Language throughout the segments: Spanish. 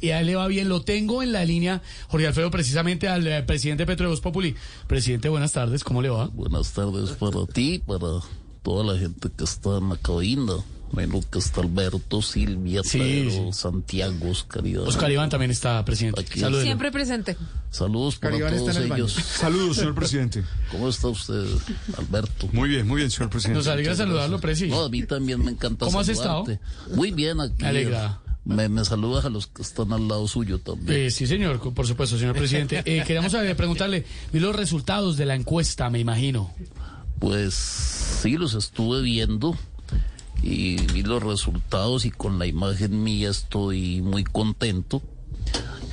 Y a él le va bien. Lo tengo en la línea, Jorge Alfredo, precisamente al eh, presidente Petro de Voz Populi. Presidente, buenas tardes, ¿cómo le va? Buenas tardes para ti, para toda la gente que está en la cabina. Bueno, que está Alberto, Silvia, Sí, Pedro, sí. Santiago, Oscar Iván. Oscar Iván también está presidente. Aquí. Salúdelo. Siempre presente. Saludos para Oscar Iván está todos en el baño. ellos. Saludos, señor presidente. ¿Cómo está usted, Alberto? Muy bien, muy bien, señor presidente. Nos alegra saludarlo, presi. No, a mí también me encanta ¿Cómo has saludarte. Muy bien, aquí. Me alegra. Me, me saludas a los que están al lado suyo también. Eh, sí, señor, por supuesto, señor presidente. Eh, queríamos eh, preguntarle, vi los resultados de la encuesta, me imagino. Pues sí, los estuve viendo y vi los resultados y con la imagen mía estoy muy contento.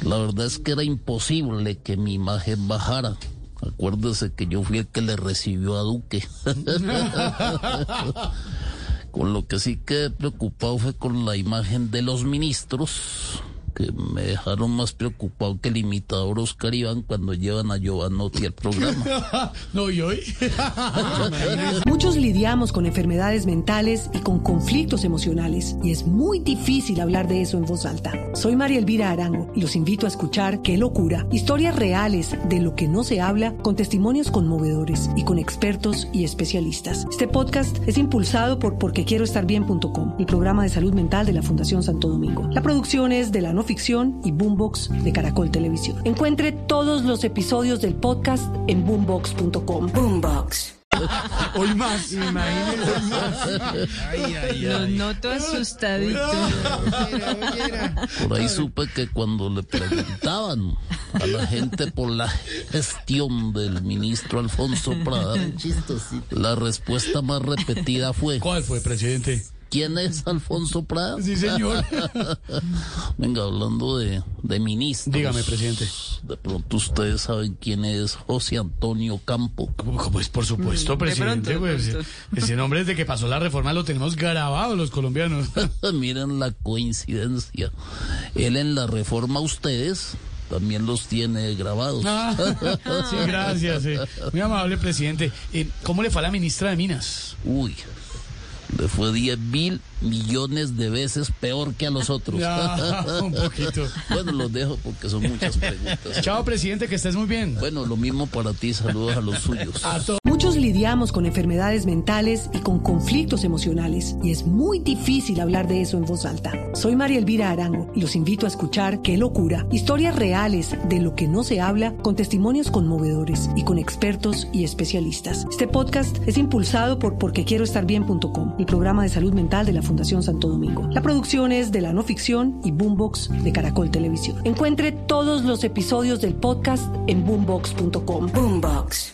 La verdad es que era imposible que mi imagen bajara. Acuérdese que yo fui el que le recibió a Duque. con lo que sí quedé preocupado fue con la imagen de los ministros, que me dejaron más preocupado que el imitador Oscar Iván cuando llevan a Giovanotti al programa. no, ¿y hoy? Muchos lidiamos con enfermedades mentales y con conflictos emocionales y es muy difícil hablar de eso en voz alta. Soy María Elvira Arango y los invito a escuchar Qué locura, historias reales de lo que no se habla con testimonios conmovedores y con expertos y especialistas. Este podcast es impulsado por porquequieroestarbien.com, el programa de salud mental de la Fundación Santo Domingo. La producción es de la no ficción y Boombox de Caracol Televisión. Encuentre todos los episodios del podcast en boombox.com. Boombox. Hoy más. Lo noto asustadito. Por ahí supe que cuando le preguntaban a la gente por la gestión del ministro Alfonso Prada, la respuesta más repetida fue, ¿Cuál fue, presidente? ¿Quién es Alfonso Prada? Sí, señor. Venga, hablando de, de ministros. Dígame, presidente. De pronto ustedes saben quién es José Antonio Campo. Pues por supuesto, presidente. pronto, de pues, pronto. ese nombre desde que pasó la reforma lo tenemos grabado los colombianos. Miren la coincidencia. Él en la reforma ustedes también los tiene grabados. Ah, sí, gracias. eh. Muy amable, presidente. Eh, ¿Cómo le fue a la ministra de Minas? Uy, fue 10 mil millones de veces peor que a los otros. Ya, un poquito. bueno, los dejo porque son muchas preguntas. Chao, presidente, que estés muy bien. Bueno, lo mismo para ti, saludos a los suyos. A. Muchos lidiamos con enfermedades mentales y con conflictos emocionales y es muy difícil hablar de eso en voz alta. Soy María Elvira Arango y los invito a escuchar Qué locura, historias reales de lo que no se habla con testimonios conmovedores y con expertos y especialistas. Este podcast es impulsado por porquequieroestarbien.com, el programa de salud mental de la Fundación Santo Domingo. La producción es de la no ficción y Boombox de Caracol Televisión. Encuentre todos los episodios del podcast en boombox.com. Boombox.